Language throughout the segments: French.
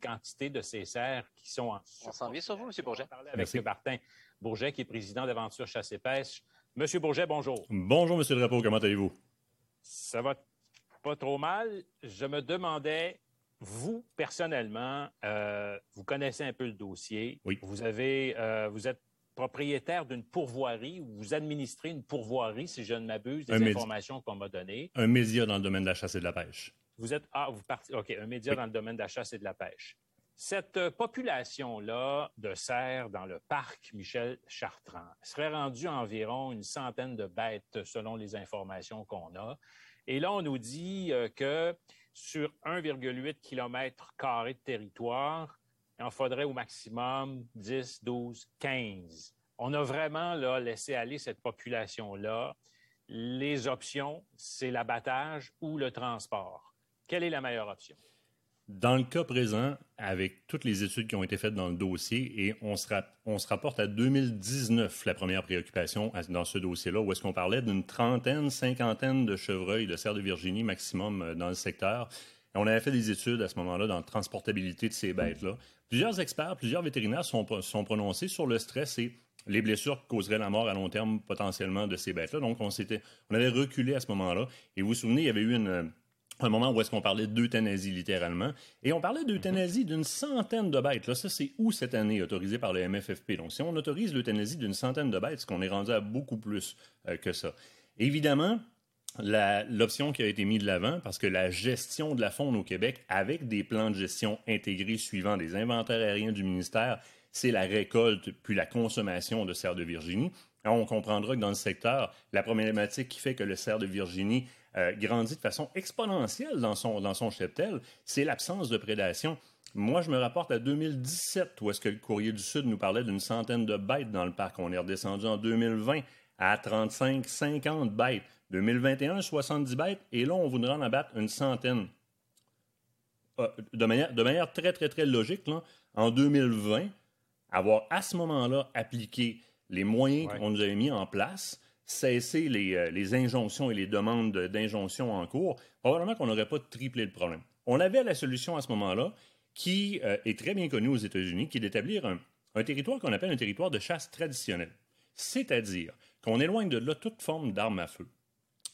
quantité de ces cerfs qui sont en... On s'en vient sur vous, M. Bourget. Avec Martin Bourget, qui est président d'Aventure Chasse et Pêche. Monsieur Bourget, bonjour. Bonjour, Monsieur Drapeau, comment allez-vous? Ça va pas trop mal. Je me demandais, vous, personnellement, euh, vous connaissez un peu le dossier. Oui. Vous avez, euh, vous êtes propriétaire d'une pourvoirie ou vous administrez une pourvoirie, si je ne m'abuse, des Un médi- informations qu'on m'a données. Un média dans le domaine de la chasse et de la pêche. Vous êtes, ah, vous partez, OK, un média Oui. dans le domaine de la chasse et de la pêche. Cette euh, population-là de cerfs dans le parc Michel Chartrand serait rendue à environ une centaine de bêtes selon les informations qu'on a. Et là, on nous dit euh, que sur 1,8 km de territoire, il en faudrait au maximum 10, 12, 15. On a vraiment là, laissé aller cette population-là. Les options, c'est l'abattage ou le transport. Quelle est la meilleure option? Dans le cas présent, avec toutes les études qui ont été faites dans le dossier, et on se, rap- on se rapporte à 2019, la première préoccupation dans ce dossier-là, où est-ce qu'on parlait d'une trentaine, cinquantaine de chevreuils, de cerfs de Virginie maximum euh, dans le secteur. On avait fait des études à ce moment-là dans la transportabilité de ces bêtes-là. Plusieurs experts, plusieurs vétérinaires sont, sont prononcés sur le stress et les blessures qui causeraient la mort à long terme potentiellement de ces bêtes-là. Donc, on, on avait reculé à ce moment-là. Et vous vous souvenez, il y avait eu une, un moment où est-ce qu'on parlait d'euthanasie littéralement. Et on parlait d'euthanasie d'une centaine de bêtes. Là, ça, c'est où cette année autorisé par le MFFP? Donc, si on autorise l'euthanasie d'une centaine de bêtes, c'est qu'on est rendu à beaucoup plus euh, que ça? Évidemment, l'option qui a été mise de l'avant, parce que la gestion de la faune au Québec, avec des plans de gestion intégrés suivant des inventaires aériens du ministère, c'est la récolte puis la consommation de cerfs de Virginie. On comprendra que dans le secteur, la problématique qui fait que le cerf de Virginie euh, grandit de façon exponentielle dans son, cheptel, c'est l'absence de prédation. Moi, je me rapporte à 2017, où est-ce que le Courrier du Sud nous parlait d'une centaine de bêtes dans le parc. On est redescendu en 2020 à 35, 50 bêtes. 2021, 70 bêtes. Et là, on voudrait en abattre une centaine. Euh, de, manière, très, très, très logique, en 2020, avoir à ce moment-là appliqué les moyens Ouais. qu'on nous avait mis en place, cesser les, euh, les injonctions et les demandes de- d'injonctions en cours, probablement qu'on n'aurait pas triplé le problème. On avait la solution à ce moment-là, qui euh, est très bien connue aux États-Unis, qui est d'établir un, un territoire qu'on appelle un territoire de chasse traditionnel. C'est-à-dire qu'on éloigne de là toute forme d'arme à feu.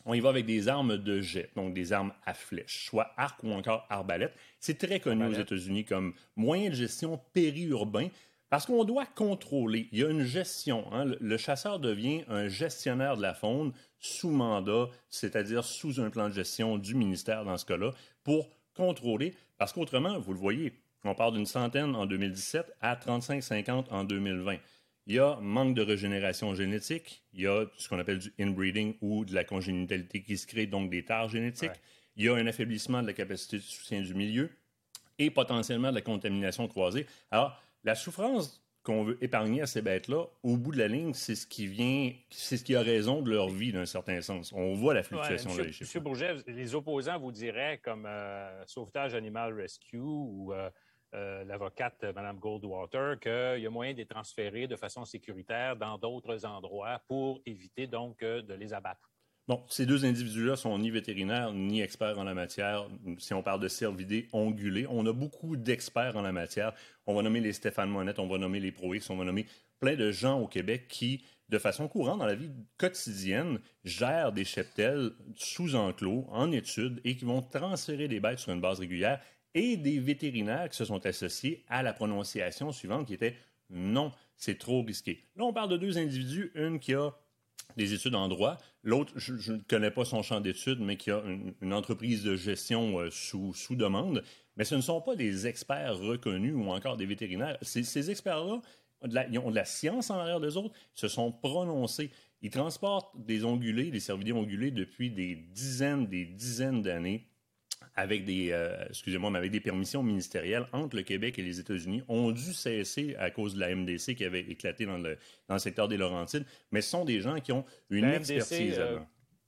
On y va avec des armes de jet, donc des armes à flèche, soit arc ou encore arbalète. C'est très connu aux. États-Unis comme moyen de gestion périurbain parce qu'on doit contrôler. Il y a une gestion. hein. Le, chasseur devient un gestionnaire de la faune sous mandat, c'est-à-dire sous un plan de gestion du ministère dans ce cas-là, pour contrôler. Parce qu'autrement, vous le voyez, on part d'une centaine en 2017 à 35-50 en 2020. Il y a manque de régénération génétique, il y a ce qu'on appelle du inbreeding ou de la congénitalité qui se crée, donc des tares génétiques. Ouais. Il y a un affaiblissement de la capacité de soutien du milieu et potentiellement de la contamination croisée. Alors, la souffrance qu'on veut épargner à ces bêtes-là, au bout de la ligne, c'est ce qui vient, c'est ce qui a raison de leur vie d'un certain sens. On voit la Ouais, fluctuation Monsieur, des chiffres. Monsieur Bourget, les opposants vous diraient, comme euh, Sauvetage Animal Rescue ou euh, euh, l'avocate Mme Goldwater, qu'il y a moyen de les transférer de façon sécuritaire dans d'autres endroits pour éviter donc de les abattre. Bon, ces deux individus-là sont ni vétérinaires ni experts en la matière. Si on parle de cervidés ongulés, on a beaucoup d'experts en la matière. On va nommer les Stéphane Monette, on va nommer les Proix, on va nommer plein de gens au Québec qui, de façon courante dans la vie quotidienne, gèrent des cheptels sous enclos, en études, et qui vont transférer des bêtes sur une base régulière, et des vétérinaires qui se sont associés à la prononciation suivante qui était non, c'est trop risqué. Là, on parle de deux individus, une qui a des études en droit. L'autre, je ne connais pas son champ d'études, mais qui a une, entreprise de gestion euh, sous, sous demande. Mais ce ne sont pas des experts reconnus ou encore des vétérinaires. Ces, experts-là, ont ont de la science en arrière des autres, se sont prononcés. Ils transportent des ongulés, des cervidés ongulés depuis des dizaines, des dizaines d'années avec des, euh, excusez-moi, mais avec des permissions ministérielles entre le Québec et les États-Unis, ont dû cesser à cause de la MDC qui avait éclaté dans le, dans le secteur des Laurentides. Mais ce sont des gens qui ont une La MDC, expertise. euh,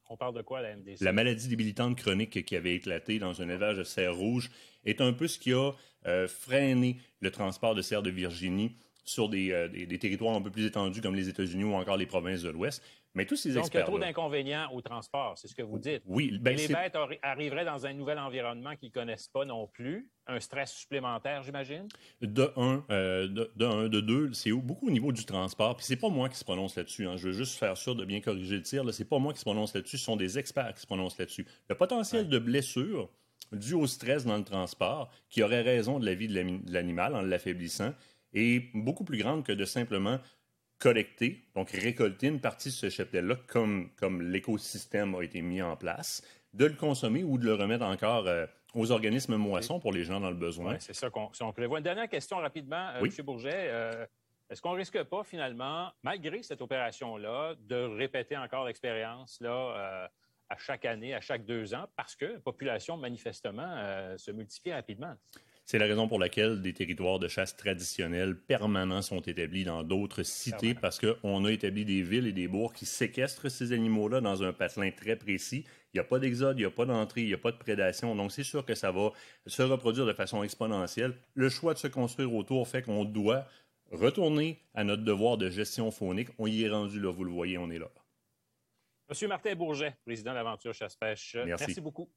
on parle de quoi, la MDC? La maladie débilitante chronique qui avait éclaté dans un élevage de cerfs rouges est un peu ce qui a euh, freiné le transport de cerfs de Virginie sur des, des, territoires un peu plus étendus comme les États-Unis ou encore les provinces de l'Ouest. Mais tous ces Donc, il y a trop d'inconvénients au transport, c'est ce que vous dites. Oui. Ben, les bêtes arriveraient dans un nouvel environnement qu'ils ne connaissent pas non plus. Un stress supplémentaire, j'imagine? De un, euh, de, un, de deux, c'est beaucoup au niveau du transport. Puis c'est pas moi qui se prononce là-dessus. Hein. Je veux juste faire sûr de bien corriger le tir. C'est pas moi qui se prononce là-dessus. Ce sont des experts qui se prononcent là-dessus. Le potentiel de blessure dû au stress dans le transport, qui aurait raison de la vie de l'animal en l'affaiblissant, est beaucoup plus grande que de simplement collecter, donc récolter une partie de ce cheptel-là, comme, comme l'écosystème a été mis en place, de le consommer ou de le remettre encore euh, aux organismes moissons pour les gens dans le besoin. c'est ça qu'on prévoit. Une dernière question rapidement, euh, M. Bourget. Euh, est-ce qu'on risque pas finalement, malgré cette opération-là, de répéter encore l'expérience là à chaque année, à chaque deux ans, parce que la population, manifestement, se multiplie rapidement? C'est la raison pour laquelle des territoires de chasse traditionnels permanents sont établis dans d'autres cités parce qu'on a établi des villes et des bourgs qui séquestrent ces animaux-là dans un patelin très précis. Il n'y a pas d'exode, il n'y a pas d'entrée, il n'y a pas de prédation. Donc, c'est sûr que ça va se reproduire de façon exponentielle. Le choix de se construire autour fait qu'on doit retourner à notre devoir de gestion faunique. On y est rendu là, vous le voyez, on est là. Monsieur Martin Bourget, président de l'Aventure Chasse-Pêche. Merci beaucoup.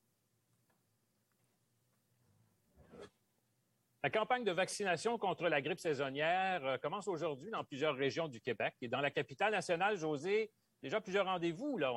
La campagne de vaccination contre la grippe saisonnière euh, commence aujourd'hui dans plusieurs régions du Québec. Et dans la capitale nationale, José, déjà plusieurs rendez-vous. Là.